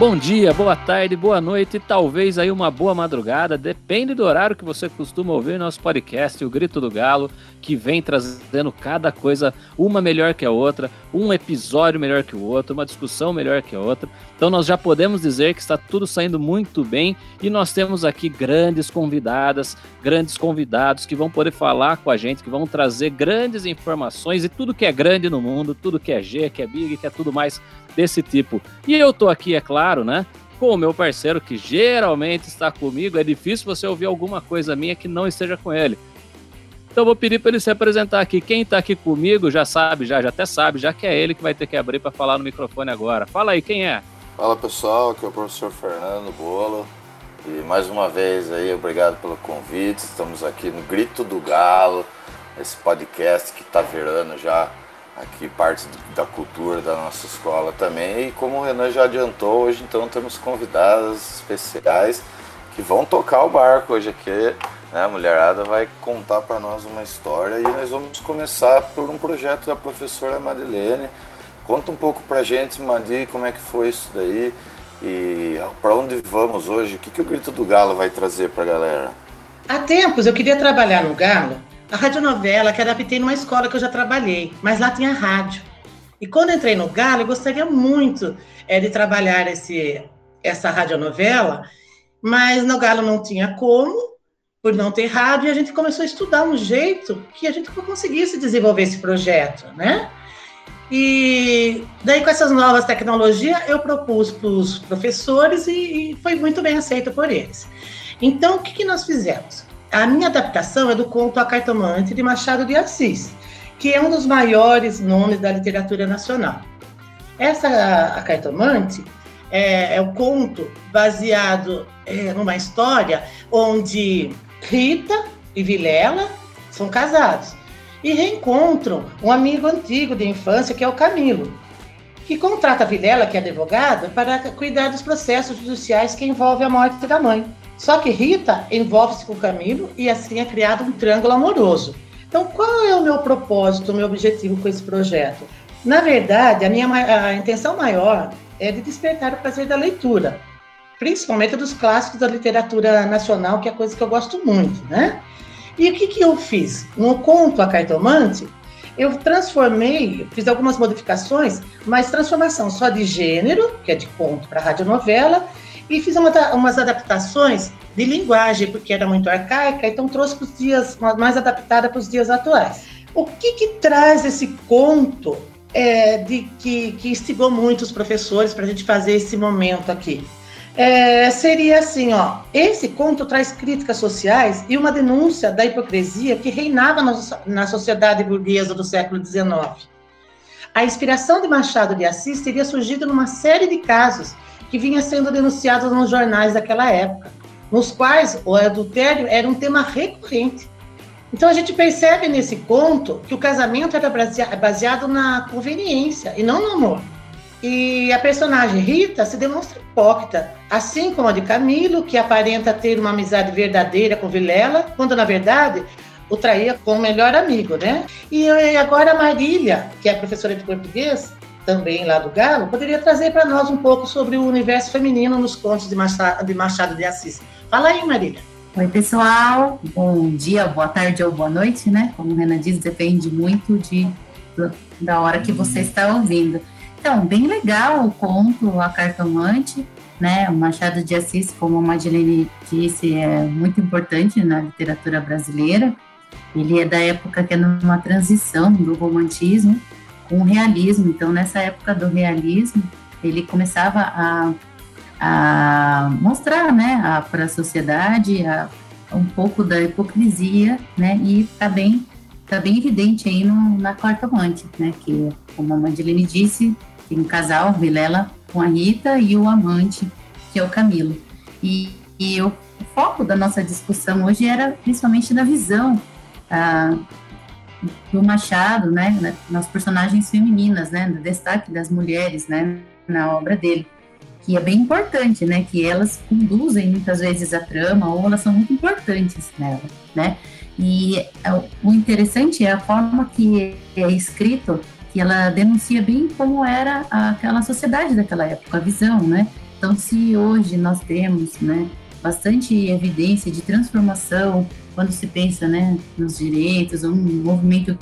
Bom dia, boa tarde, boa noite e talvez aí uma boa madrugada, depende do horário que você costuma ouvir nosso podcast, o Grito do Galo, que vem trazendo cada coisa uma melhor que a outra, um episódio melhor que o outro, uma discussão melhor que a outra. Então nós já podemos dizer que está tudo saindo muito bem e nós temos aqui grandes convidadas, grandes convidados que vão poder falar com a gente, que vão trazer grandes informações e tudo que é grande no mundo, tudo que é G, que é Big, que é tudo mais desse tipo. E eu tô aqui, é claro, né? Com o meu parceiro que geralmente está comigo, é difícil você ouvir alguma coisa minha que não esteja com ele. Então vou pedir para ele se apresentar aqui. Quem está aqui comigo já sabe, já, já até sabe, já que é ele que vai ter que abrir para falar no microfone agora. Fala aí, quem é? Fala pessoal, aqui é o professor Fernando Bolo. E mais uma vez aí, obrigado pelo convite. Estamos aqui no Grito do Galo, esse podcast que está virando já aqui parte da cultura da nossa escola também. E como o Renan já adiantou, hoje então temos convidadas especiais que vão tocar o barco hoje aqui. Né? A mulherada vai contar para nós uma história e nós vamos começar por um projeto da professora Madeleine. Conta um pouco para gente, Madi, como é que foi isso daí e para onde vamos hoje? O que, que o Grito do Galo vai trazer para a galera? Há tempos eu queria trabalhar no Galo a radionovela que adaptei numa escola que eu já trabalhei, mas lá tinha rádio. E quando entrei no Galo, eu gostaria muito é, de trabalhar esse, essa radionovela, mas no Galo não tinha como, por não ter rádio, e a gente começou a estudar um jeito que a gente conseguisse desenvolver esse projeto, né? E daí, com essas novas tecnologias, eu propus para os professores e, e, foi muito bem aceito por eles. Então, o que, que nós fizemos? A minha adaptação é do conto A Cartomante de Machado de Assis, que é um dos maiores nomes da literatura nacional. Essa A Cartomante é, é um conto baseado é, numa história onde Rita e Vilela são casados e reencontram um amigo antigo de infância, que é o Camilo, que contrata a Vilela, que é advogada, para cuidar dos processos judiciais que envolvem a morte da mãe. Só que Rita envolve-se com Camilo e assim é criado um triângulo amoroso. Então, qual é o meu propósito, o meu objetivo com esse projeto? Na verdade, a minha a intenção maior é de despertar o prazer da leitura, principalmente dos clássicos da literatura nacional, que é coisa que eu gosto muito, né? E o que, que eu fiz? No conto A Cartomante, eu transformei, fiz algumas modificações, mas transformação só de gênero, que é de conto para radionovela, e fiz uma, umas adaptações de linguagem, porque era muito arcaica, então trouxe para os dias, mais adaptada para os dias atuais. O que, que traz esse conto é, de que, que instigou muito os professores para a gente fazer esse momento aqui? É, seria assim, ó, esse conto traz críticas sociais e uma denúncia da hipocrisia que reinava na, na sociedade burguesa do século XIX. A inspiração de Machado de Assis teria surgido numa série de casos que vinha sendo denunciado nos jornais daquela época, nos quais o adultério era um tema recorrente. Então a gente percebe nesse conto que o casamento era baseado na conveniência e não no amor. E a personagem Rita se demonstra hipócrita, assim como a de Camilo, que aparenta ter uma amizade verdadeira com Vilela, quando na verdade o traía com o melhor amigo, né? E agora a Marília, que é professora de português, também lá do Galo, poderia trazer para nós um pouco sobre o universo feminino nos contos de Machado, de Machado de Assis. Fala aí, Marília. Oi, pessoal. Bom dia, boa tarde ou boa noite, né? Como o Renan diz, depende muito de, da hora que você está ouvindo. Então, bem legal o conto A Cartomante, né? O Machado de Assis, como a Madeleine disse, é muito importante na literatura brasileira. Ele é da época que é numa transição do romantismo com o realismo. Então, nessa época do realismo, ele começava a, a mostrar né, para a sociedade a, um pouco da hipocrisia, né, e está bem, tá bem evidente aí no, na quarta amante, né, que, como a Madeleine disse, tem um casal, Vilela com a Rita, e o amante, que é o Camilo. E, e o, o foco da nossa discussão hoje era principalmente da visão ah, do Machado, né, nas personagens femininas, né, do destaque das mulheres, né, na obra dele, que é bem importante, né, que elas conduzem muitas vezes a trama ou elas são muito importantes nela, né, e é, o interessante é a forma que é escrito, que ela denuncia bem como era aquela sociedade daquela época, a visão, né, Então, se hoje nós temos, né, bastante evidência de transformação quando se pensa, né, nos direitos, um movimento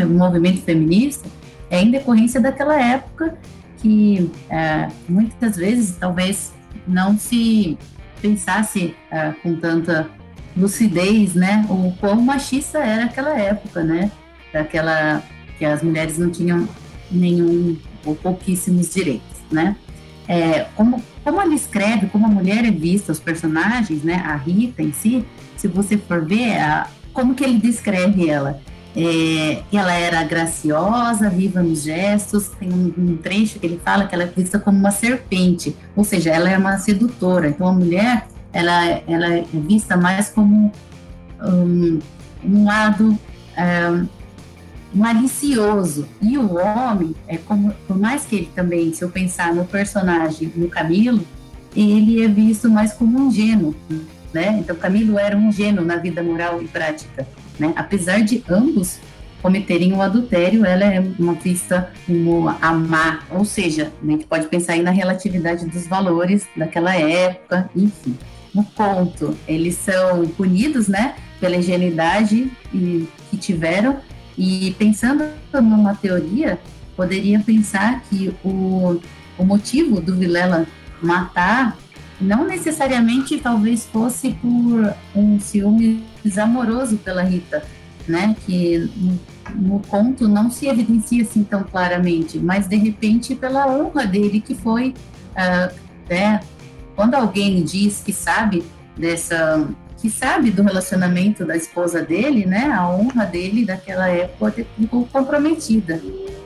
um movimento feminista, é em decorrência daquela época que é, muitas vezes talvez não se pensasse é, com tanta lucidez, né, o quão machista era aquela época, né, daquela que as mulheres não tinham nenhum ou pouquíssimos direitos, né. É, como, como ela escreve, como a mulher é vista, os personagens, né, a Rita em si, se você for ver, a, como que ele descreve ela? É, ela era graciosa, viva nos gestos. Tem um, um, trecho que ele fala que ela é vista como uma serpente, ou seja, ela é uma sedutora. Então a mulher ela, ela é vista mais como um, um lado um, malicioso. E o homem, é como, por mais que ele também, se eu pensar no personagem, no Camilo, ele é visto mais como ingênuo. Né? Então Camilo era um ingênuo na vida moral e prática. Né? Apesar de ambos cometerem o um adultério, ela é uma vista como a ou seja, a gente pode pensar aí na relatividade dos valores daquela época, enfim. No ponto, eles são punidos, né, pela ingenuidade que tiveram, e pensando numa teoria, poderia pensar que o, o motivo do Vilela matar não necessariamente talvez fosse por um ciúme amoroso pela Rita, né? Que no, conto não se evidencia assim tão claramente, mas de repente pela honra dele que foi, uh, né? Quando alguém diz que sabe dessa que sabe do relacionamento da esposa dele, né? A honra dele daquela época ficou comprometida.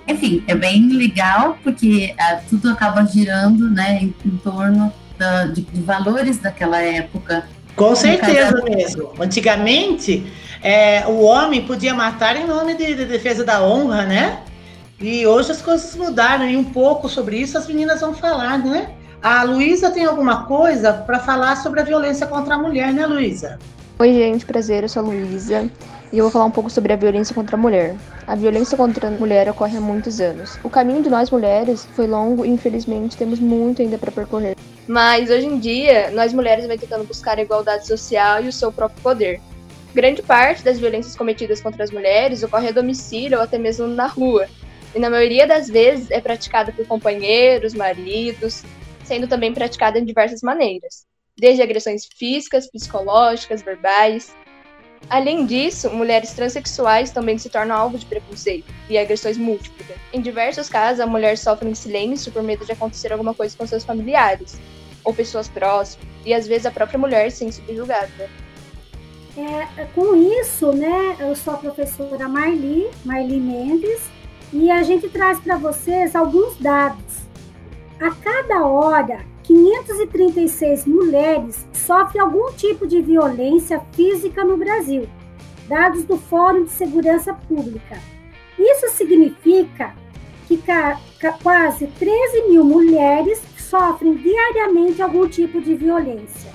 Enfim, é bem legal porque uh, tudo acaba girando, né, em, em torno da, de, de, valores daquela época. Com certeza mesmo. Antigamente, é, o homem podia matar em nome de, de, defesa da honra, né? E hoje as coisas mudaram e um pouco sobre isso as meninas vão falar, né? A Luísa tem alguma coisa para falar sobre a violência contra a mulher, né, Luísa? Oi, gente, prazer, eu sou a Luísa e eu vou falar um pouco sobre a violência contra a mulher. A violência contra a mulher ocorre há muitos anos. O caminho de nós mulheres foi longo e infelizmente temos muito ainda para percorrer. Mas hoje em dia, nós mulheres vem tentando buscar a igualdade social e o seu próprio poder. Grande parte das violências cometidas contra as mulheres ocorre a domicílio ou até mesmo na rua. E na maioria das vezes é praticada por companheiros, maridos, sendo também praticada em diversas maneiras, desde agressões físicas, psicológicas, verbais. Além disso, mulheres transexuais também se tornam alvo de preconceito e agressões múltiplas. Em diversos casos, a mulher sofre em silêncio por medo de acontecer alguma coisa com seus familiares, ou pessoas próximas, e às vezes a própria mulher sem subjugada. É, com isso, né, eu sou a professora Marli, Marli Mendes, e a gente traz para vocês alguns dados. A cada hora, 536 mulheres sofrem algum tipo de violência física no Brasil, dados do Fórum de Segurança Pública. Isso significa que quase 13 mil mulheres sofrem diariamente algum tipo de violência.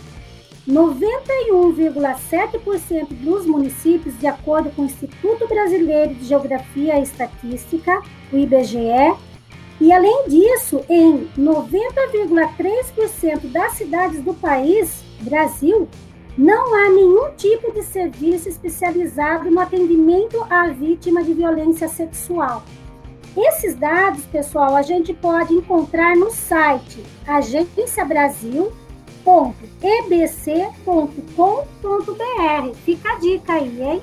91,7% dos municípios, de acordo com o Instituto Brasileiro de Geografia e Estatística, o IBGE, e além disso, em 90,3% das cidades do país, Brasil, não há nenhum tipo de serviço especializado no atendimento à vítima de violência sexual. Esses dados, pessoal, a gente pode encontrar no site agenciabrasil.ebc.com.br. Fica a dica aí, hein?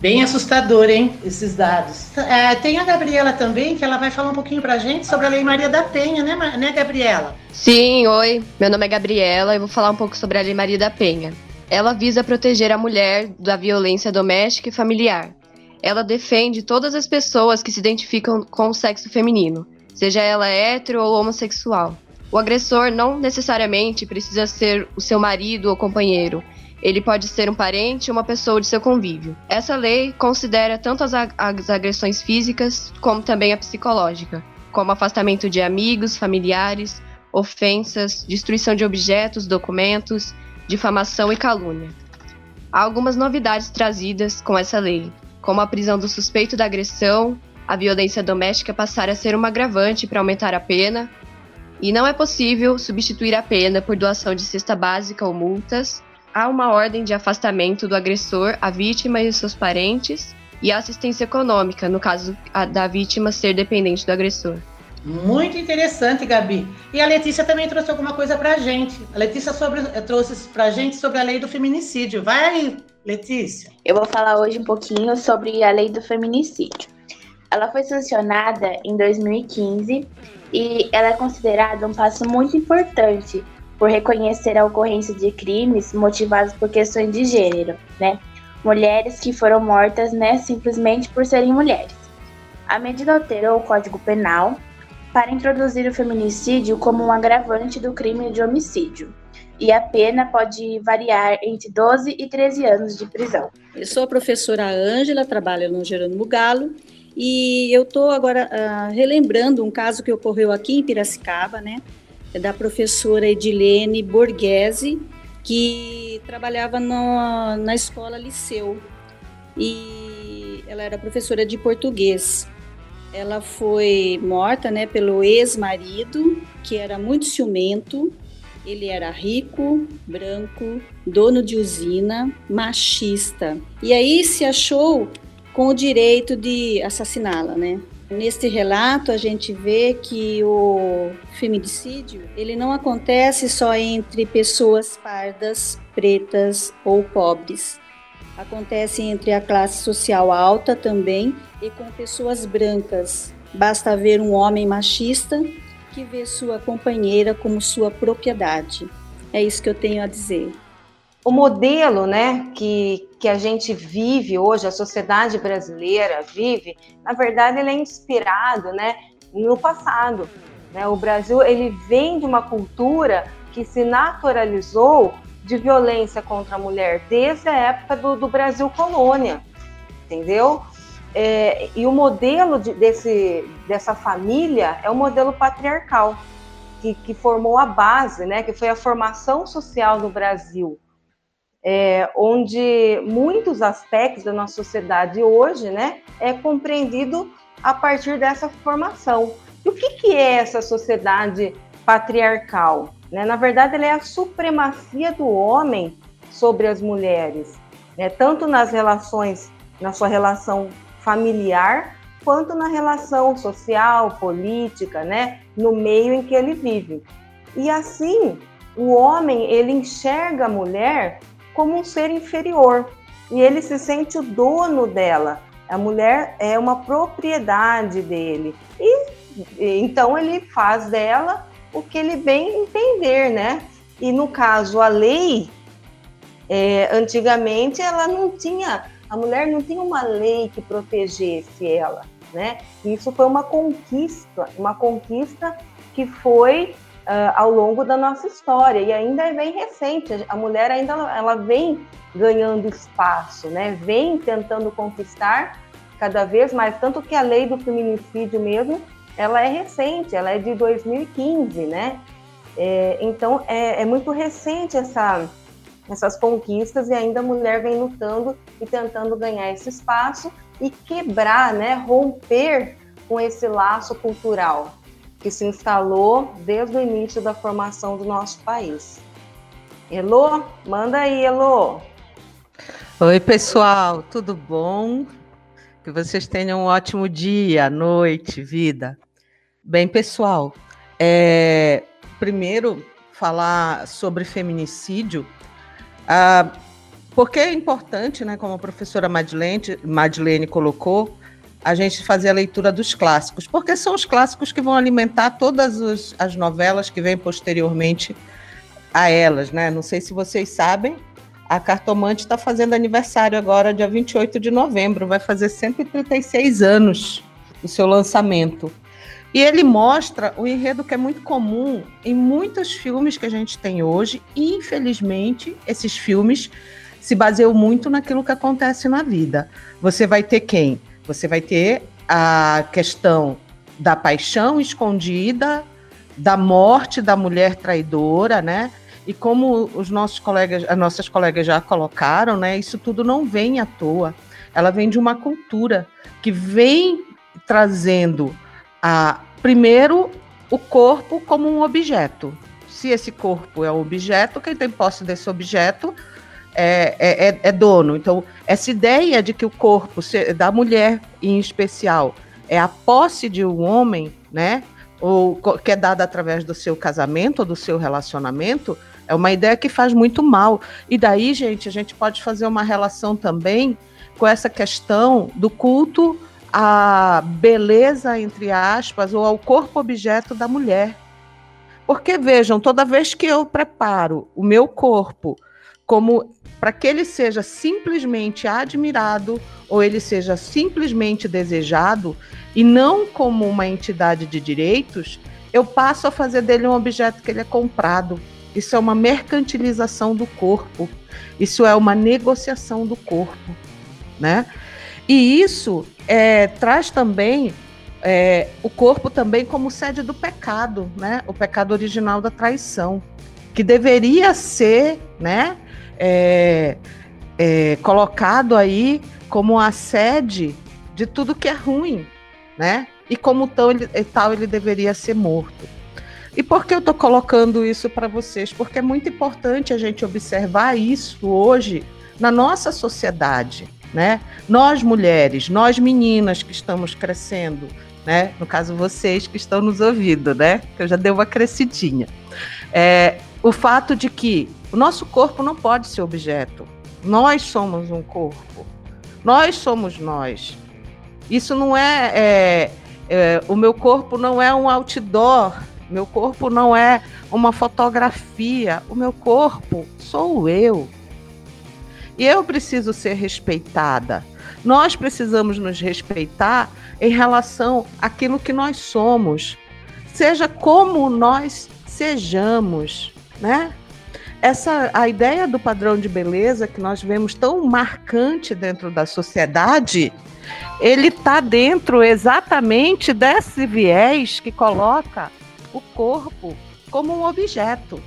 Bem assustador, hein, esses dados. É, tem a Gabriela também, que ela vai falar um pouquinho pra gente sobre a Lei Maria da Penha, né, né, Gabriela? Sim, oi. Meu nome é Gabriela e vou falar um pouco sobre a Lei Maria da Penha. Ela visa proteger a mulher da violência doméstica e familiar ela defende todas as pessoas que se identificam com o sexo feminino, seja ela hétero ou homossexual. O agressor não necessariamente precisa ser o seu marido ou companheiro. Ele pode ser um parente ou uma pessoa de seu convívio. Essa lei considera tanto as, as agressões físicas como também a psicológica, como afastamento de amigos, familiares, ofensas, destruição de objetos, documentos, difamação e calúnia. Há algumas novidades trazidas com essa lei, como a prisão do suspeito da agressão, a violência doméstica passar a ser uma agravante para aumentar a pena, E não é possível substituir a pena por doação de cesta básica ou multas. Há uma ordem de afastamento do agressor, a vítima e os seus parentes, e assistência econômica, no caso da vítima ser dependente do agressor. Muito interessante, Gabi. E a Letícia também trouxe alguma coisa para a gente. A Letícia sobre, eh, trouxe para a gente sobre a lei do feminicídio. Vai aí, Letícia. Eu vou falar hoje um pouquinho sobre a lei do feminicídio. Ela foi sancionada em 2015 e ela é considerada um passo muito importante por reconhecer a ocorrência de crimes motivados por questões de gênero, né? Mulheres que foram mortas, né, simplesmente por serem mulheres. A medida alterou o Código Penal para introduzir o feminicídio como um agravante do crime de homicídio. E a pena pode variar entre 12 e 13 anos de prisão. Eu sou a professora Ângela, trabalho no Jerônimo Galo, e eu estou agora uh, relembrando um caso que ocorreu aqui em Piracicaba, né, da professora Edilene Borghese, que trabalhava no, na escola Liceu, e ela era professora de português. Ela foi morta, né, pelo ex-marido, que era muito ciumento. Ele era rico, branco, dono de usina, machista. E aí se achou com o direito de assassiná-la, né? Neste relato a gente vê que o feminicídio, ele não acontece só entre pessoas pardas, pretas ou pobres acontece entre a classe social alta também e com pessoas brancas. Basta ver um homem machista que vê sua companheira como sua propriedade. É isso que eu tenho a dizer. O modelo, né, que, que a gente vive hoje, a sociedade brasileira vive, na verdade ele é inspirado, né, no passado. Né? O Brasil ele vem de uma cultura que se naturalizou de violência contra a mulher desde a época do, do Brasil colônia, entendeu? É, e o modelo de, desse, dessa família é o modelo patriarcal, que, que, formou a base, né, que foi a formação social no Brasil, é, onde muitos aspectos da nossa sociedade hoje né, é compreendido a partir dessa formação. E o que, que é essa sociedade patriarcal? Né? Na verdade, ela é a supremacia do homem sobre as mulheres, né? tanto nas relações, na sua relação familiar, quanto na relação social, política, né? no meio em que ele vive. E assim, o homem ele enxerga a mulher como um ser inferior e ele se sente o dono dela. A mulher é uma propriedade dele e então ele faz dela o que ele bem entender, né? E no caso, a lei, é, antigamente, ela não tinha, a mulher não tinha uma lei que protegesse ela, né? Isso foi uma conquista, uma conquista que foi uh, ao longo da nossa história e ainda é bem recente. A mulher ainda ela vem ganhando espaço, né? Vem tentando conquistar cada vez mais, tanto que a lei do feminicídio mesmo ela é recente, ela é de 2015, né? É, então é, é, muito recente essa, essas conquistas e ainda a mulher vem lutando e tentando ganhar esse espaço e quebrar, né, romper com esse laço cultural que se instalou desde o início da formação do nosso país. Elô, manda aí, Elô. Oi, pessoal, tudo bom? Que vocês tenham um ótimo dia, noite, vida. Bem, pessoal, é, primeiro falar sobre feminicídio, ah, porque é importante, né, como a professora Madeleine, Madeleine colocou, a gente fazer a leitura dos clássicos, porque são os clássicos que vão alimentar todas os, as novelas que vêm posteriormente a elas, né? Não sei se vocês sabem, a Cartomante está fazendo aniversário agora, dia 28 de novembro, vai fazer 136 anos do seu lançamento. E ele mostra o enredo que é muito comum em muitos filmes que a gente tem hoje, e infelizmente esses filmes se baseiam muito naquilo que acontece na vida. Você vai ter quem? Você vai ter a questão da paixão escondida, da morte da mulher traidora, né? E como os nossos colegas, as nossas colegas já colocaram, né? Isso tudo não vem à toa. Ela vem de uma cultura que vem trazendo a primeiro o corpo como um objeto. Se esse corpo é um objeto, quem tem posse desse objeto é, é, é, é dono. Então, essa ideia de que o corpo da mulher, em especial, é a posse de um homem, né? Ou que é dada através do seu casamento ou do seu relacionamento, é uma ideia que faz muito mal. E daí, gente, a gente pode fazer uma relação também com essa questão do culto à beleza, entre aspas, ou ao corpo objeto da mulher. Porque vejam, toda vez que eu preparo o meu corpo como para que ele seja simplesmente admirado ou ele seja simplesmente desejado e não como uma entidade de direitos, eu passo a fazer dele um objeto que ele é comprado. Isso é uma mercantilização do corpo. Isso é uma negociação do corpo, né? E isso é, traz também é, o corpo também como sede do pecado, né? O pecado original da traição, que deveria ser, né? É, é, colocado aí como a sede de tudo que é ruim, né? E como tal ele, tal ele deveria ser morto. E por que eu estou colocando isso para vocês? Porque é muito importante a gente observar isso hoje na nossa sociedade, né? Nós mulheres, nós meninas que estamos crescendo, né? No caso vocês que estão nos ouvindo, né? Que eu já dei uma crescidinha. É, o fato de que o nosso corpo não pode ser objeto. Nós somos um corpo. Nós somos nós. Isso não é, é, é o meu corpo não é um outdoor. Meu corpo não é uma fotografia. O meu corpo sou eu. E eu preciso ser respeitada. Nós precisamos nos respeitar em relação àquilo que nós somos, seja como nós sejamos, né? Essa a ideia do padrão de beleza que nós vemos tão marcante dentro da sociedade, ele está dentro exatamente desse viés que coloca o corpo como um objeto.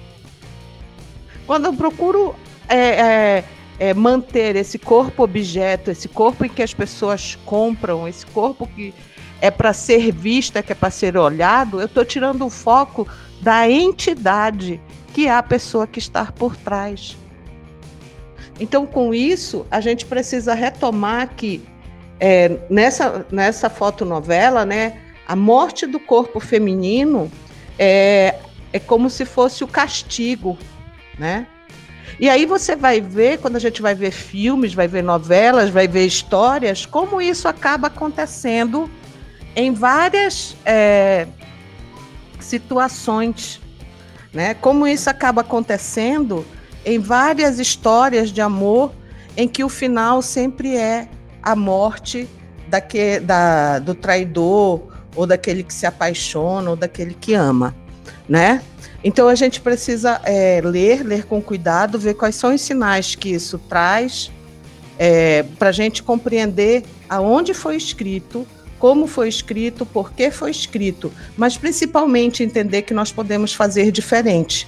Quando eu procuro é, é, é, manter esse corpo objeto, esse corpo em que as pessoas compram, esse corpo que é para ser vista, que é para ser olhado, eu estou tirando o foco da entidade que é a pessoa que está por trás. Então, com isso, a gente precisa retomar que é, nessa, nessa fotonovela, né, a morte do corpo feminino é, é como se fosse o castigo, né? E aí você vai ver, quando a gente vai ver filmes, vai ver novelas, vai ver histórias, como isso acaba acontecendo em várias é, situações né? Como isso acaba acontecendo em várias histórias de amor, em que o final sempre é a morte da, do traidor, ou daquele que se apaixona, ou daquele que ama, né? Então a gente precisa é, ler, ler com cuidado, ver quais são os sinais que isso traz, é, para a gente compreender aonde foi escrito, como foi escrito, por que foi escrito, mas principalmente entender que nós podemos fazer diferente.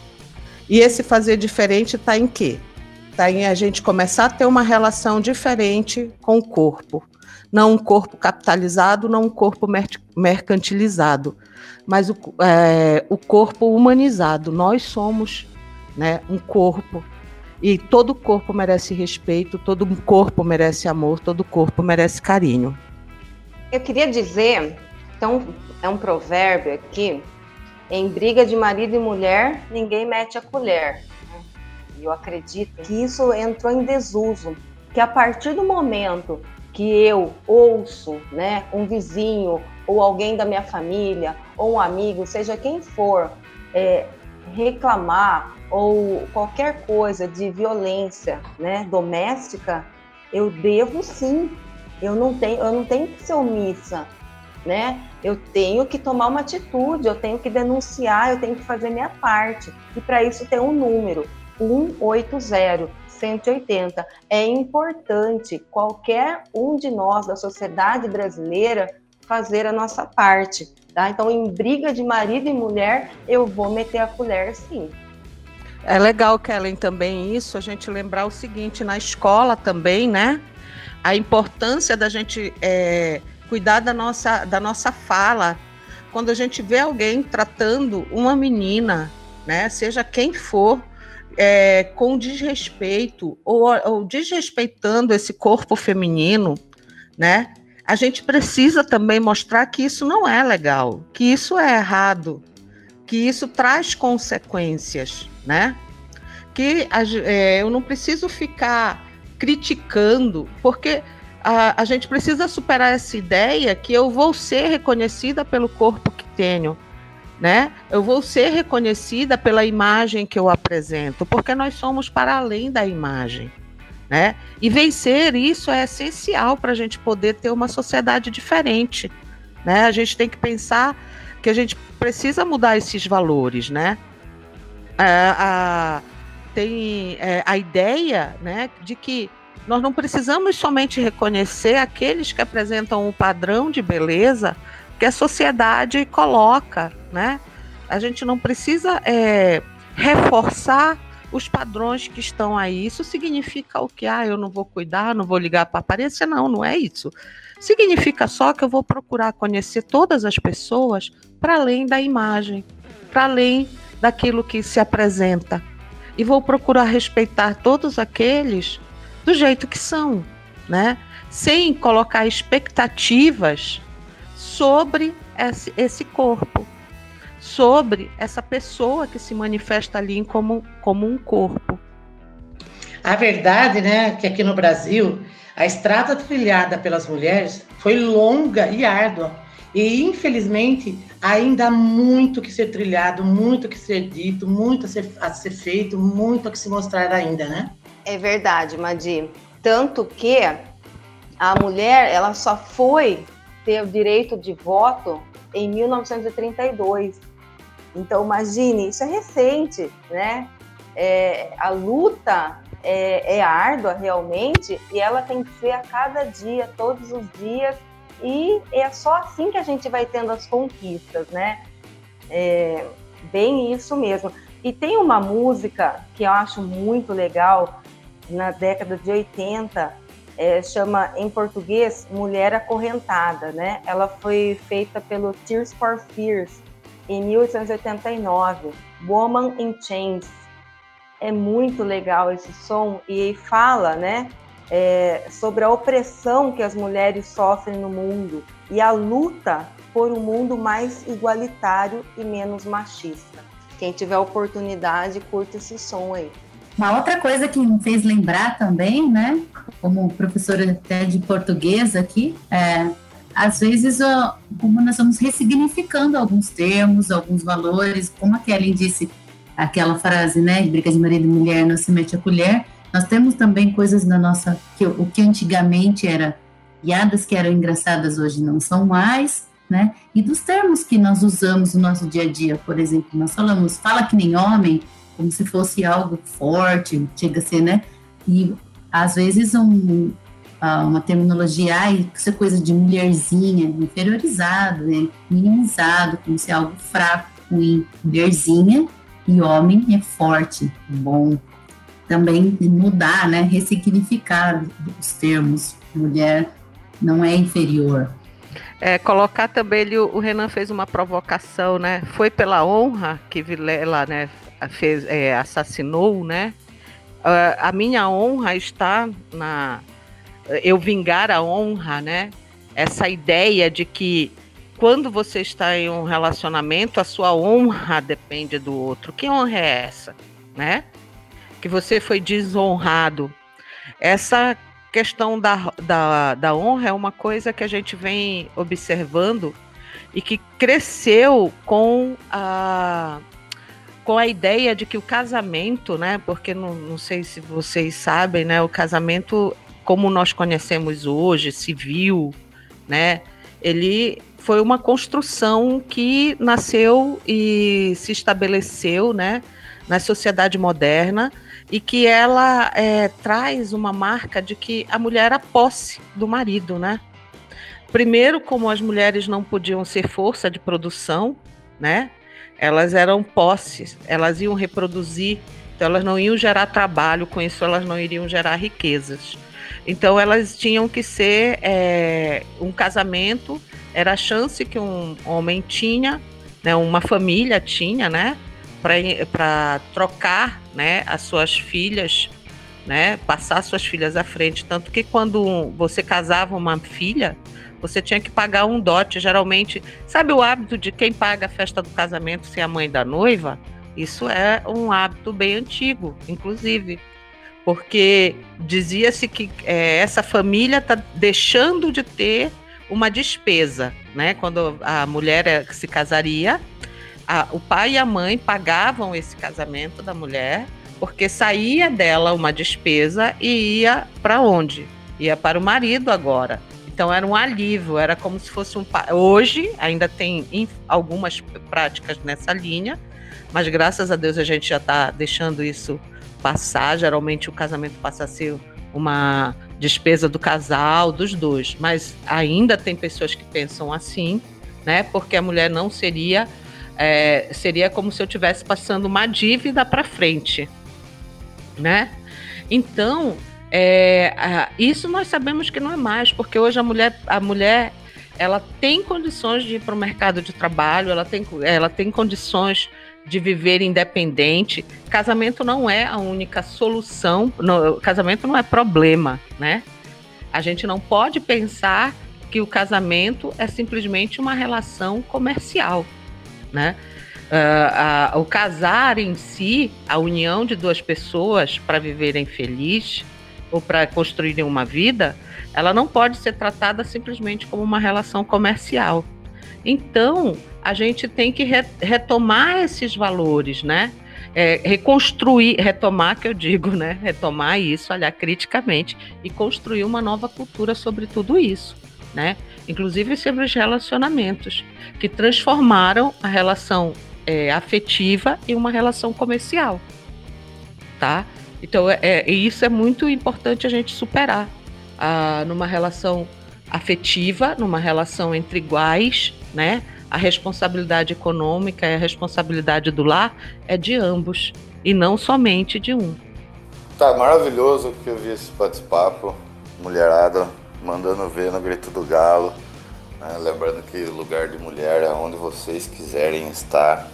E esse fazer diferente está em quê? Está em a gente começar a ter uma relação diferente com o corpo. Não um corpo capitalizado, não um corpo mercantilizado, mas o, é, o corpo humanizado. Nós somos né, um corpo e todo corpo merece respeito, todo corpo merece amor, todo corpo merece carinho. Eu queria dizer, então, é um provérbio aqui, em briga de marido e mulher, ninguém mete a colher. E eu acredito que isso entrou em desuso, que a partir do momento que eu ouço, né, um vizinho ou alguém da minha família ou um amigo, seja quem for, é, reclamar ou qualquer coisa de violência, né, doméstica, eu devo sim eu não tenho, eu não tenho que ser omissa, né? Eu tenho que tomar uma atitude, eu tenho que denunciar, eu tenho que fazer minha parte. E para isso tem um número, 180 180. É importante qualquer um de nós da sociedade brasileira fazer a nossa parte, tá? Então, em briga de marido e mulher, eu vou meter a colher sim. É legal, Kellen, também isso, a gente lembrar o seguinte, na escola também, né? A importância da gente é, cuidar da nossa, da nossa fala, quando a gente vê alguém tratando uma menina, né, seja quem for, é, com desrespeito ou, ou desrespeitando esse corpo feminino, né? A gente precisa também mostrar que isso não é legal, que isso é errado, que isso traz consequências, né? Que é, eu não preciso ficar criticando, porque a, a gente precisa superar essa ideia que eu vou ser reconhecida pelo corpo que tenho, né? Eu vou ser reconhecida pela imagem que eu apresento, porque nós somos para além da imagem, né? E vencer isso é essencial para a gente poder ter uma sociedade diferente, né? A gente tem que pensar que a gente precisa mudar esses valores, né? a, tem é, a ideia, né, de que nós não precisamos somente reconhecer aqueles que apresentam um padrão de beleza que a sociedade coloca, né? A gente não precisa é, reforçar os padrões que estão aí. Isso significa o que? Ah, eu não vou cuidar, não vou ligar para a aparência? Não, não é isso. Significa só que eu vou procurar conhecer todas as pessoas para além da imagem, para além daquilo que se apresenta. E vou procurar respeitar todos aqueles do jeito que são, né? Sem colocar expectativas sobre esse, esse corpo, sobre essa pessoa que se manifesta ali como, como um corpo. A verdade, né, que aqui no Brasil, a estrada trilhada pelas mulheres foi longa e árdua. E, infelizmente, ainda há muito que ser trilhado, muito que ser dito, muito a ser, a ser feito, muito a que se mostrar ainda, né? É verdade, Madi. Tanto que a mulher, ela só foi ter o direito de voto em 1932. Então, imagine, isso é recente, né? É, a luta é, é árdua realmente e ela tem que ser a cada dia, todos os dias, e é só assim que a gente vai tendo as conquistas, né? É, bem isso mesmo. E tem uma música que eu acho muito legal, na década de 80, é, chama em português Mulher Acorrentada, né? Ela foi feita pelo Tears for Fears em 1889, Woman in Chains. É muito legal esse som e fala, né, é, sobre a opressão que as mulheres sofrem no mundo e a luta por um mundo mais igualitário e menos machista. Quem tiver oportunidade, curta esse som aí. Uma outra coisa que me fez lembrar também, né, como professora até de português aqui, é, às vezes, como nós vamos ressignificando alguns termos, alguns valores, como a Kelly disse, aquela frase, né, briga de marido e mulher não se mete a colher, nós temos também coisas na nossa, que o que antigamente era piadas que eram engraçadas hoje não são mais, né, e dos termos que nós usamos no nosso dia a dia, por exemplo, nós falamos, fala que nem homem, como se fosse algo forte, chega a ser, né? E às vezes um, uma terminologia, ai, isso é coisa de mulherzinha, inferiorizado, né? minimizado, como se é algo fraco, ruim. Mulherzinha e homem é forte, bom. Também mudar, né? Ressignificar os termos. Mulher não é inferior. É, colocar também ele, o Renan fez uma provocação, né? Foi pela honra que Vilela, né, fez, é, assassinou, né? Uh, a minha honra está na eu vingar a honra, né? Essa ideia de que quando você está em um relacionamento, a sua honra depende do outro. Que honra é essa, né? Que você foi desonrado. Essa questão da, da, da honra é uma coisa que a gente vem observando e que cresceu com a com a ideia de que o casamento, né? Porque não, não sei se vocês sabem, né? O casamento, como nós conhecemos hoje, civil, né? Ele foi uma construção que nasceu e se estabeleceu, né? Na sociedade moderna e que ela é, traz uma marca de que a mulher era posse do marido, né? Primeiro, como as mulheres não podiam ser força de produção, né? elas eram posses, elas iam reproduzir, então elas não iam gerar trabalho, com isso elas não iriam gerar riquezas. Então elas tinham que ser é, um casamento, era a chance que um homem tinha, né, uma família tinha, né, para trocar né, as suas filhas, né, passar suas filhas à frente. Tanto que quando você casava uma filha, você tinha que pagar um dote. Geralmente, sabe o hábito de quem paga a festa do casamento ser a mãe da noiva? Isso é um hábito bem antigo, inclusive porque dizia-se que é, essa família está deixando de ter uma despesa, né? Quando a mulher é, se casaria, a, o pai e a mãe pagavam esse casamento da mulher, porque saía dela uma despesa e ia para onde? Ia para o marido agora. Então era um alívio, era como se fosse um. Hoje ainda tem algumas práticas nessa linha, mas graças a Deus a gente já está deixando isso passar. Geralmente o casamento passa a ser uma despesa do casal, dos dois. Mas ainda tem pessoas que pensam assim, né? Porque a mulher não seria. É, seria como se eu estivesse passando uma dívida para frente, né? Então, é, isso nós sabemos que não é mais, porque hoje a mulher, a mulher ela tem condições de ir para o mercado de trabalho, ela tem, ela tem condições de viver independente. Casamento não é a única solução, casamento não é problema, né? A gente não pode pensar que o casamento é simplesmente uma relação comercial, né? Uh, o casar em si, a união de duas pessoas para viverem felizes ou para construírem uma vida, ela não pode ser tratada simplesmente como uma relação comercial. Então, a gente tem que re retomar esses valores, né? É, reconstruir, retomar, que eu digo, né? Retomar isso, olhar criticamente e construir uma nova cultura sobre tudo isso, né? Inclusive sobre os relacionamentos, que transformaram a relação é, afetiva em uma relação comercial, tá? Então, é, é, isso é muito importante a gente superar ah, numa relação afetiva, numa relação entre iguais, né? A responsabilidade econômica e a responsabilidade do lar é de ambos e não somente de um. Tá maravilhoso que eu vi esse bate-papo, mulherada mandando ver no grito do galo. Né? Lembrando que lugar de mulher é onde vocês quiserem estar.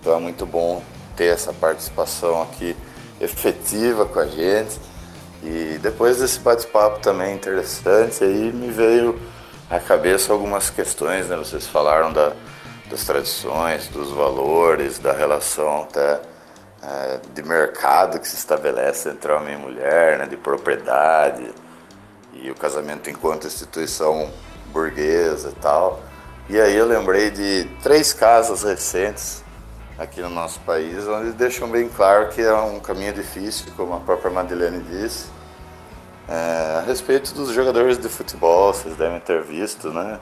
Então é muito bom ter essa participação aqui efetiva com a gente. E depois desse bate-papo também interessante, aí me veio à cabeça algumas questões, né? Vocês falaram da, das tradições, dos valores, da relação até é, de mercado que se estabelece entre homem e mulher, né? De propriedade e o casamento enquanto instituição burguesa e tal. E aí eu lembrei de três casos recentes aqui no nosso país, onde deixam bem claro que é um caminho difícil, como a própria Madeleine disse. É, a respeito dos jogadores de futebol, vocês devem ter visto, né?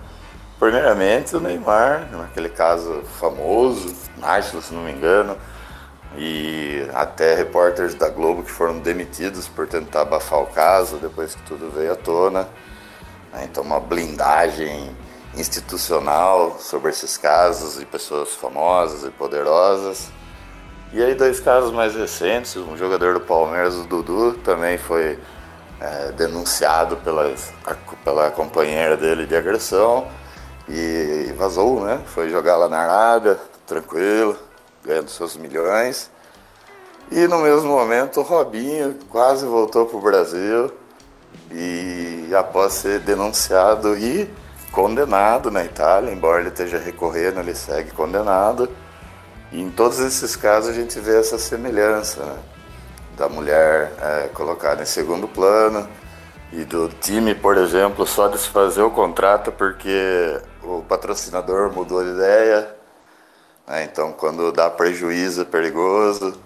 Primeiramente o Neymar, naquele caso famoso, Nashville, se não me engano, e até repórteres da Globo que foram demitidos por tentar abafar o caso depois que tudo veio à tona. Então uma blindagem institucional sobre esses casos e pessoas famosas e poderosas. E aí dois casos mais recentes, um jogador do Palmeiras, o Dudu, também foi é, denunciado pela, pela companheira dele de agressão e vazou, né? Foi jogar lá na Arábia, tranquilo, ganhando seus milhões. E no mesmo momento o Robinho quase voltou para o Brasil e após ser denunciado e condenado na Itália, embora ele esteja recorrendo, ele segue condenado. E em todos esses casos a gente vê essa semelhança né? da mulher é, colocada em segundo plano e do time, por exemplo, só desfazer o contrato porque o patrocinador mudou de ideia. Né? Então, quando dá prejuízo é perigoso.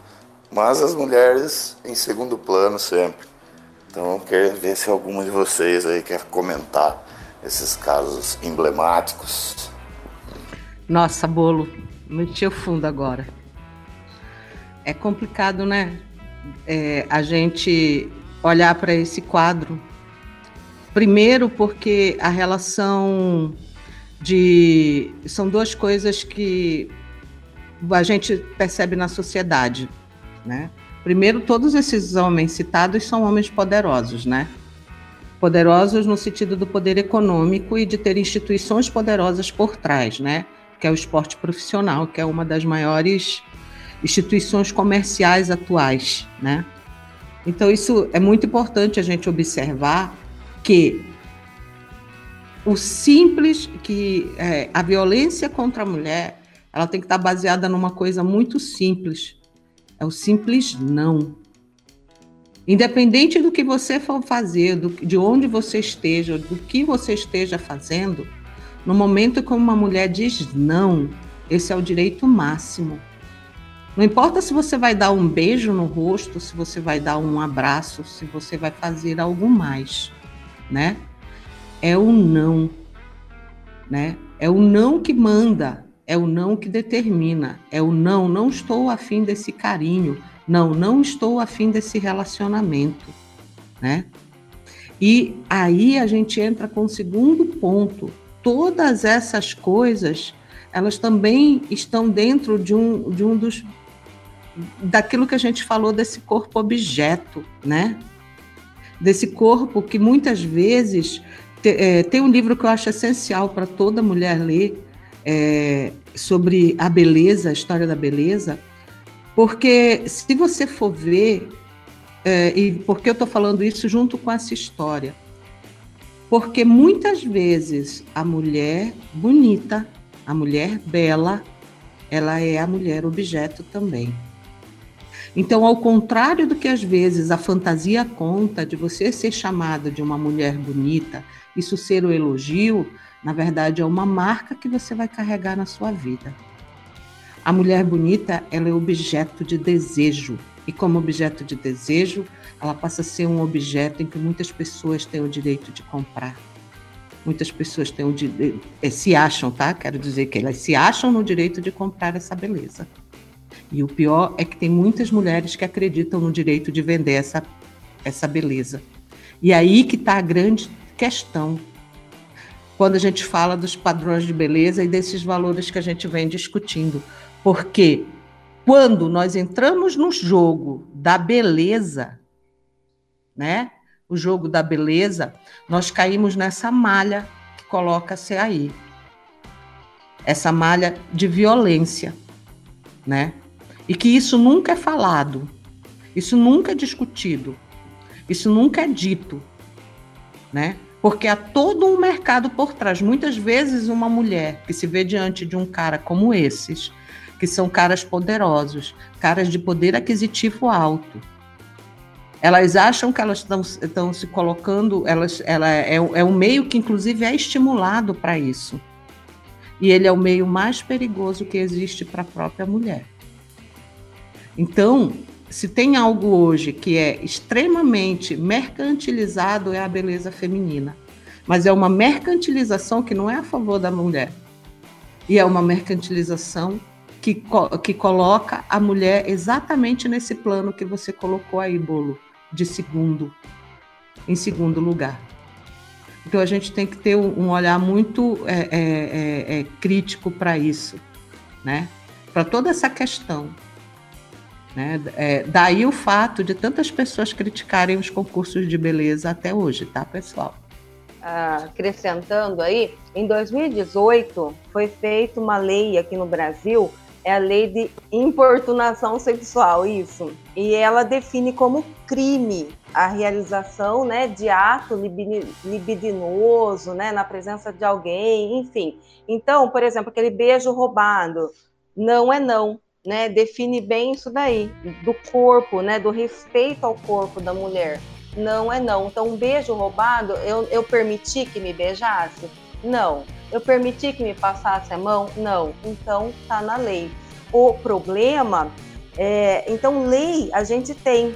Mas as mulheres em segundo plano sempre. Então, quero ver se alguma de vocês aí quer comentar esses casos emblemáticos. Nossa, bolo, meti o fundo agora. É complicado, né? É, a gente olhar para esse quadro. Primeiro, porque a relação de. São duas coisas que a gente percebe na sociedade, né? Primeiro, todos esses homens citados são homens poderosos, né? Poderosos no sentido do poder econômico e de ter instituições poderosas por trás, né? Que é o esporte profissional, que é uma das maiores instituições comerciais atuais, né? Então isso é muito importante a gente observar que o simples, que é, a violência contra a mulher, ela tem que estar baseada numa coisa muito simples, é o simples não. Independente do que você for fazer, do, de onde você esteja, do que você esteja fazendo, no momento que uma mulher diz não, esse é o direito máximo. Não importa se você vai dar um beijo no rosto, se você vai dar um abraço, se você vai fazer algo mais, né? É o não, né? É o não que manda, é o não que determina, é o não, não estou afim desse carinho, não, não estou afim desse relacionamento, né? E aí a gente entra com o segundo ponto. Todas essas coisas, elas também estão dentro de um, de um dos daquilo que a gente falou desse corpo objeto, né? Desse corpo que muitas vezes te, é, tem um livro que eu acho essencial para toda mulher ler é, sobre a beleza, a história da beleza, porque se você for ver, é, e por que eu estou falando isso junto com essa história? Porque muitas vezes a mulher bonita, a mulher bela, ela é a mulher objeto também. Então, ao contrário do que às vezes a fantasia conta de você ser chamada de uma mulher bonita, isso ser o elogio, na verdade é uma marca que você vai carregar na sua vida. A mulher bonita, ela é objeto de desejo. E como objeto de desejo, ela passa a ser um objeto em que muitas pessoas têm o direito de comprar. Muitas pessoas têm o direito, eh, se acham, tá? Quero dizer que elas se acham no direito de comprar essa beleza. E o pior é que tem muitas mulheres que acreditam no direito de vender essa, essa beleza. E aí que está a grande questão. Quando a gente fala dos padrões de beleza e desses valores que a gente vem discutindo. Porque quando nós entramos no jogo da beleza, né? O jogo da beleza, nós caímos nessa malha que coloca-se aí. Essa malha de violência, né? E que isso nunca é falado, isso nunca é discutido, isso nunca é dito, né? Porque há todo um mercado por trás. Muitas vezes, uma mulher que se vê diante de um cara como esses, que são caras poderosos, caras de poder aquisitivo alto. Elas acham que elas estão se colocando, elas, ela é, é um meio que, inclusive, é estimulado para isso. E ele é o meio mais perigoso que existe para a própria mulher. Então, se tem algo hoje que é extremamente mercantilizado, é a beleza feminina. Mas é uma mercantilização que não é a favor da mulher. E é uma mercantilização que, que coloca a mulher exatamente nesse plano que você colocou aí, Bolo, de segundo, em segundo lugar. Então a gente tem que ter um olhar muito é, é, é, é crítico para isso, né? Para toda essa questão. Né? É, daí o fato de tantas pessoas criticarem os concursos de beleza até hoje, tá, pessoal? Ah, acrescentando aí, em 2018 foi feita uma lei aqui no Brasil é a lei de importunação sexual, isso. E ela define como crime a realização né, de ato libidinoso, né, na presença de alguém, enfim. Então, por exemplo, aquele beijo roubado, não é não, né? Define bem isso daí, do corpo, né, do respeito ao corpo da mulher. Não é não. Então, um beijo roubado, eu, eu permiti que me beijasse? Não. Eu permiti que me passasse a mão? Não. Então, tá na lei. O problema é, então, lei a gente tem,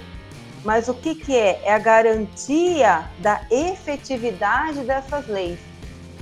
mas o que, que é? É a garantia da efetividade dessas leis.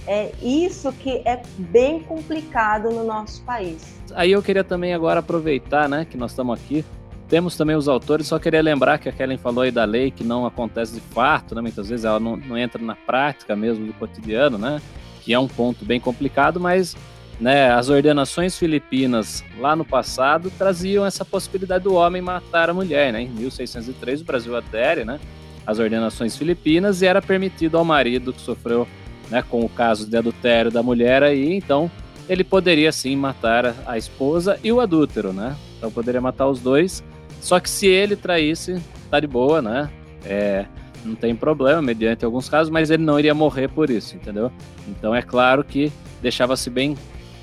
É isso que é bem complicado no nosso país. Aí eu queria também agora aproveitar, né, que nós estamos aqui. Temos também os autores, só queria lembrar que a Kellen falou aí da lei que não acontece de fato, né? Muitas vezes ela não, não entra na prática mesmo do cotidiano, né? Que é um ponto bem complicado, mas né, as ordenações filipinas lá no passado traziam essa possibilidade do homem matar a mulher, né? Em 1603 o Brasil adere, né? as ordenações filipinas e era permitido ao marido que sofreu né, com o caso de adultério da mulher aí, então ele poderia sim matar a esposa e o adúltero, né? Então poderia matar os dois. Só que se ele traísse, tá de boa, né? É, não tem problema, mediante alguns casos, mas ele não iria morrer por isso, entendeu? Então é claro que deixava-se bem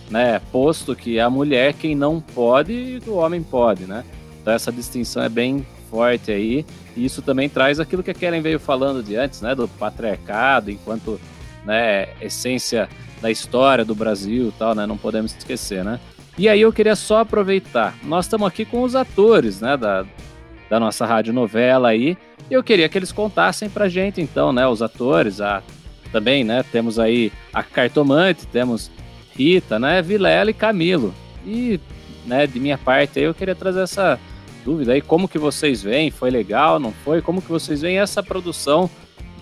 né, posto que a mulher quem não pode e o homem pode, né? Então essa distinção é bem forte aí, e isso também traz aquilo que a Kellen veio falando de antes, né, do patriarcado, enquanto né, essência da história do Brasil tal, né, não podemos esquecer, né? E aí eu queria só aproveitar, nós estamos aqui com os atores, né, da, da nossa rádio novela aí, e eu queria que eles contassem pra gente então, né, os atores, a, também, né, temos aí a Cartomante, temos Rita, né, Vilela e Camilo. E, né, de minha parte aí eu queria trazer essa dúvida aí, como que vocês veem, foi legal, não foi? Como que vocês veem essa produção,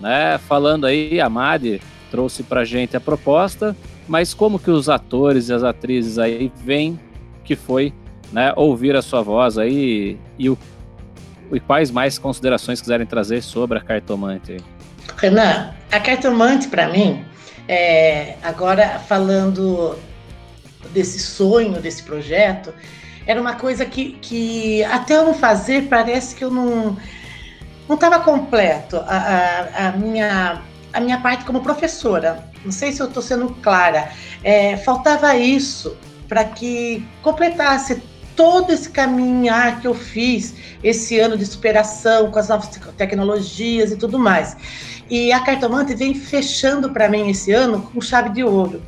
né, falando aí, a Madi trouxe pra gente a proposta, mas como que os atores e as atrizes aí veem que foi, né, ouvir a sua voz aí e, o, e quais mais considerações quiserem trazer sobre a Cartomante Renan, a Cartomante para mim, é, agora falando desse sonho, desse projeto, era uma coisa que, que até eu não fazer parece que eu não não estava completo. A, a, a, minha a minha parte como professora. Não sei se eu estou sendo clara. É, faltava isso para que completasse todo esse caminhar que eu fiz esse ano de superação com as novas tecnologias e tudo mais. E a Cartomante vem fechando para mim esse ano com chave de ouro.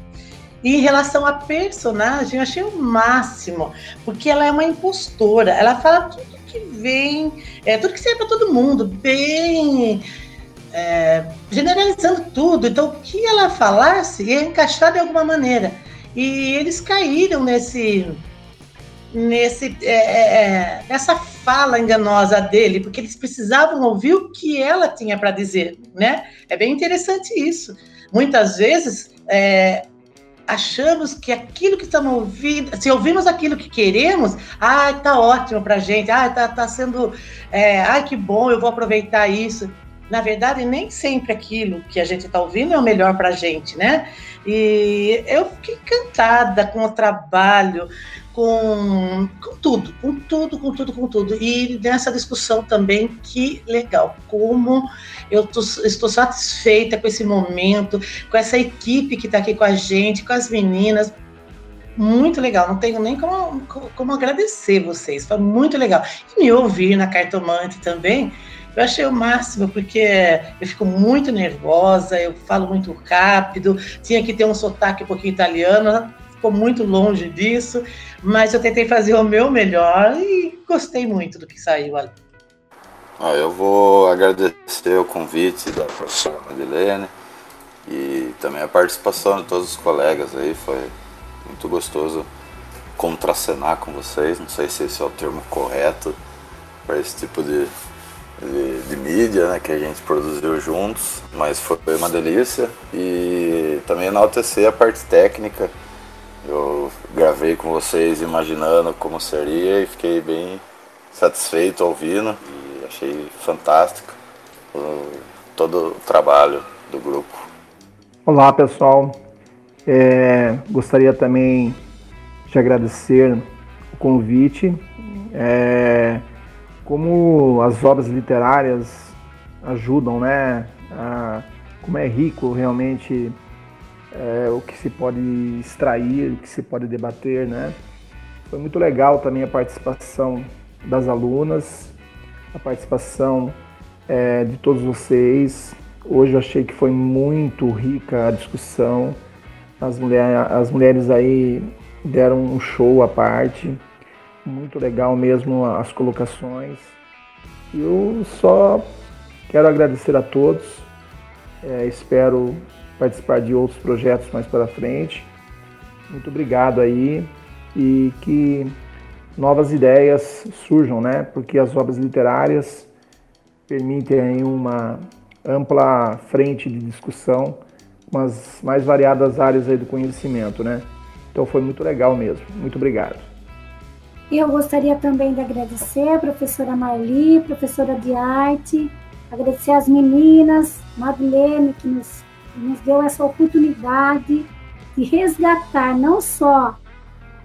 E em relação à personagem, eu achei o máximo, porque ela é uma impostora. Ela fala tudo que vem, é, tudo que serve para todo mundo, bem. É, generalizando tudo. Então, o que ela falasse ia encaixar de alguma maneira. E eles caíram nesse. nesse é, é, é nessa fala enganosa dele, porque eles precisavam ouvir o que ela tinha para dizer, né? É bem interessante isso. Muitas vezes é, achamos que aquilo que estamos ouvindo, se ouvimos aquilo que queremos, ah, tá ótimo para gente, ah, tá, tá sendo, é, ai que bom, eu vou aproveitar isso. Na verdade, nem sempre aquilo que a gente está ouvindo é o melhor para a gente, né? E eu fiquei encantada com o trabalho, com, com tudo, com tudo, com tudo, com tudo. E nessa discussão também, que legal, como eu tô, estou satisfeita com esse momento, com essa equipe que está aqui com a gente, com as meninas. Muito legal, não tenho nem como, como agradecer vocês, foi muito legal. E me ouvir na Cartomante também, eu achei o máximo, porque eu fico muito nervosa, eu falo muito rápido, tinha que ter um sotaque um pouquinho italiano, ficou muito longe disso, mas eu tentei fazer o meu melhor e gostei muito do que saiu ali. Ah, eu vou agradecer o convite da professora Madeleine e também a participação de todos os colegas aí, foi muito gostoso contracenar com vocês, não sei se esse é o termo correto para esse tipo de, de, de, mídia né, que a gente produziu juntos, mas foi uma delícia e também enaltecer a parte técnica eu gravei com vocês imaginando como seria e fiquei bem satisfeito ouvindo e achei fantástico todo o trabalho do grupo. Olá pessoal, é, gostaria também de agradecer o convite. É, como as obras literárias ajudam, né? A, como é rico realmente é, o que se pode extrair, o que se pode debater, né? Foi muito legal também a participação das alunas, a participação é, de todos vocês. Hoje eu achei que foi muito rica a discussão. As, mulher, as mulheres aí deram um show à parte. Muito legal mesmo as colocações. Eu só quero agradecer a todos. É, espero participar de outros projetos mais para frente. Muito obrigado aí e que novas ideias surjam, né? Porque as obras literárias permitem uma ampla frente de discussão com as mais variadas áreas aí do conhecimento, né? Então foi muito legal mesmo. Muito obrigado. Eu gostaria também de agradecer a professora Marli, professora de arte, agradecer as meninas, Madeleine, que nos, nos deu essa oportunidade de resgatar não só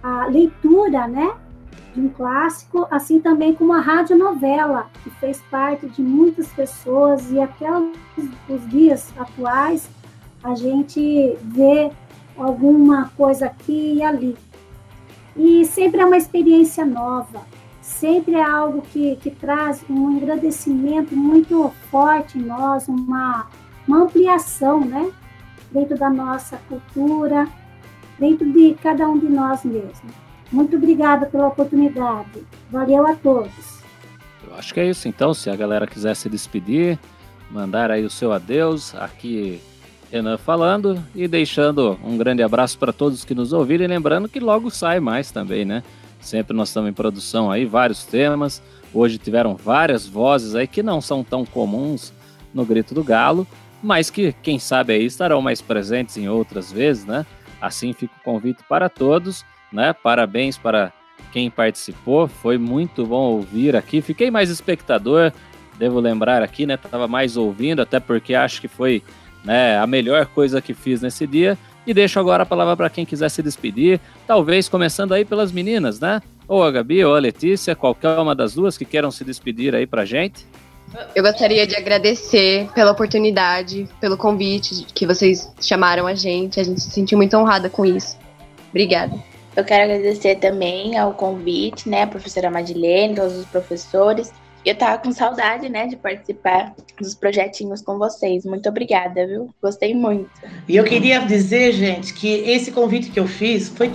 a leitura, né, de um clássico, assim também como a radionovela, que fez parte de muitas pessoas e até os, os dias atuais a gente vê alguma coisa aqui e ali. E sempre é uma experiência nova, sempre é algo que, que traz um engrandecimento muito forte em nós, uma, uma ampliação, né? Dentro da nossa cultura, dentro de cada um de nós mesmos. Muito obrigada pela oportunidade. Valeu a todos. Eu acho que é isso. Então, se a galera quiser se despedir, mandar aí o seu adeus, aqui Renan falando e deixando um grande abraço para todos que nos ouviram e lembrando que logo sai mais também, né? Sempre nós estamos em produção aí, vários temas. Hoje tiveram várias vozes aí que não são tão comuns no Grito do Galo, mas que, quem sabe aí, estarão mais presentes em outras vezes, né? Assim fica o convite para todos né? Parabéns para quem participou, foi muito bom ouvir aqui. Fiquei mais espectador, devo lembrar aqui, né? Tava mais ouvindo, até porque acho que foi né, a melhor coisa que fiz nesse dia. E deixo agora a palavra para quem quiser se despedir, talvez começando aí pelas meninas, né? Ou a Gabi ou a Letícia, qualquer uma das duas que queiram se despedir aí pra gente. Eu gostaria de agradecer pela oportunidade, pelo convite que vocês chamaram a gente. A gente se sentiu muito honrada com isso. Obrigada. Eu quero agradecer também ao convite, né, a professora Madilene, todos os professores. Eu tava com saudade, né, de participar dos projetinhos com vocês. Muito obrigada, viu? Gostei muito. E eu queria dizer, gente, que esse convite que eu fiz foi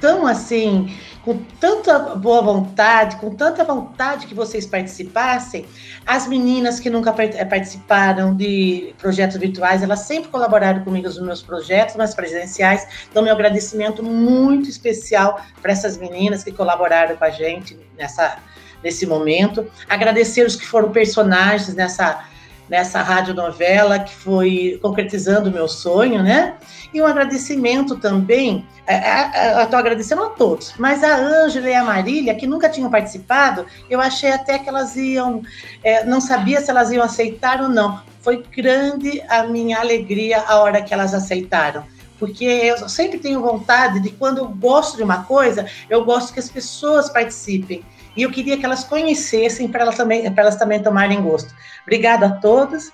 tão assim, com tanta boa vontade, com tanta vontade que vocês participassem. As meninas que nunca eh, participaram de projetos virtuais, elas sempre colaboraram comigo nos meus projetos, mas presenciais. Então, meu agradecimento muito especial para essas meninas que colaboraram com a gente nessa, nesse momento. Agradecer os que foram personagens nessa nessa radionovela que foi concretizando o meu sonho, né? E um agradecimento também, é, é, é, estou agradecendo a todos, mas a Ângela e a Marília, que nunca tinham participado, eu achei até que elas iam, não sabia se elas iam aceitar ou não. Foi grande a minha alegria a hora que elas aceitaram porque eu sempre tenho vontade de quando eu gosto de uma coisa, eu gosto que as pessoas participem. E eu queria que elas conhecessem para elas também, para elas também tomarem gosto. Obrigada a todos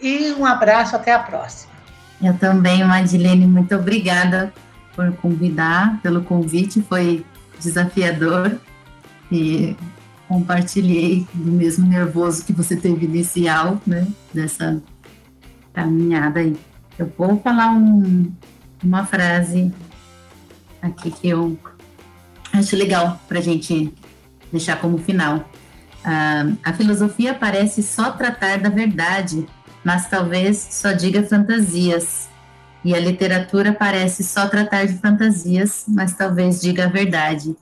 e um abraço até a próxima. Eu também, Madilene, muito obrigada por convidar, pelo convite, foi desafiador e compartilhei do mesmo nervoso que você teve inicial, né, dessa caminhada aí. Eu vou falar um, uma frase aqui que eu acho legal para gente deixar como final. Ah, a filosofia parece só tratar da verdade, mas talvez só diga fantasias. E a literatura parece só tratar de fantasias, mas talvez diga a verdade.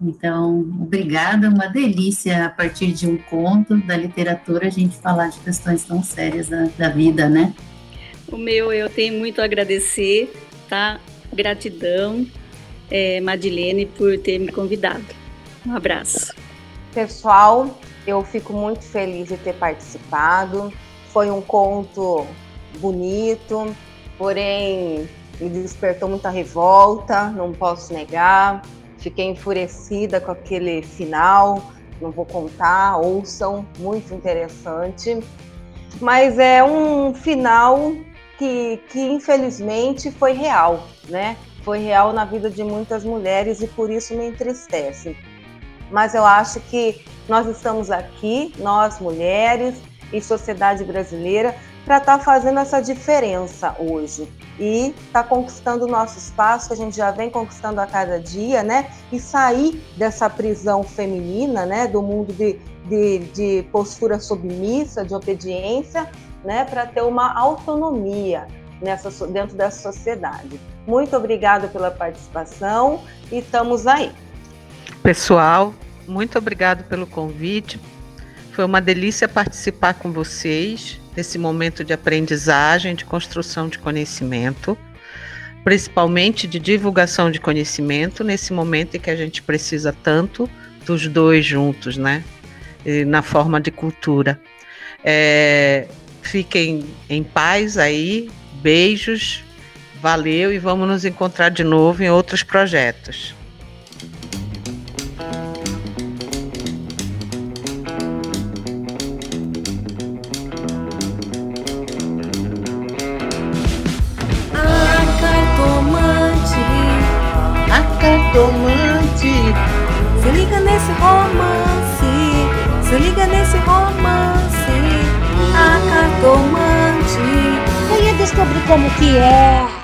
Então, obrigada, uma delícia a partir de um conto da literatura a gente falar de questões tão sérias da, da vida, né? O meu, eu tenho muito a agradecer, tá? Gratidão, é, Madilene, por ter me convidado. Um abraço. Pessoal, eu fico muito feliz de ter participado. Foi um conto bonito, porém me despertou muita revolta, não posso negar. Fiquei enfurecida com aquele final, não vou contar, ouçam, muito interessante. Mas é um final que, que infelizmente foi real, né? Foi real na vida de muitas mulheres e por isso me entristece mas eu acho que nós estamos aqui, nós mulheres e sociedade brasileira, para estar tá fazendo essa diferença hoje e estar tá conquistando o nosso espaço, que a gente já vem conquistando a cada dia, né? E sair dessa prisão feminina, né? Do mundo de, de, de postura submissa, de obediência, né? Para ter uma autonomia nessa, dentro dessa sociedade. Muito obrigada pela participação e estamos aí. Pessoal, muito obrigado pelo convite. Foi uma delícia participar com vocês nesse momento de aprendizagem, de construção de conhecimento, principalmente de divulgação de conhecimento, nesse momento em que a gente precisa tanto dos dois juntos, né? E na forma de cultura. É, fiquem em paz aí, beijos, valeu e vamos nos encontrar de novo em outros projetos. Cartomante. Se liga nesse romance, se liga nesse romance. A cartomante. Venha descobrir como que é.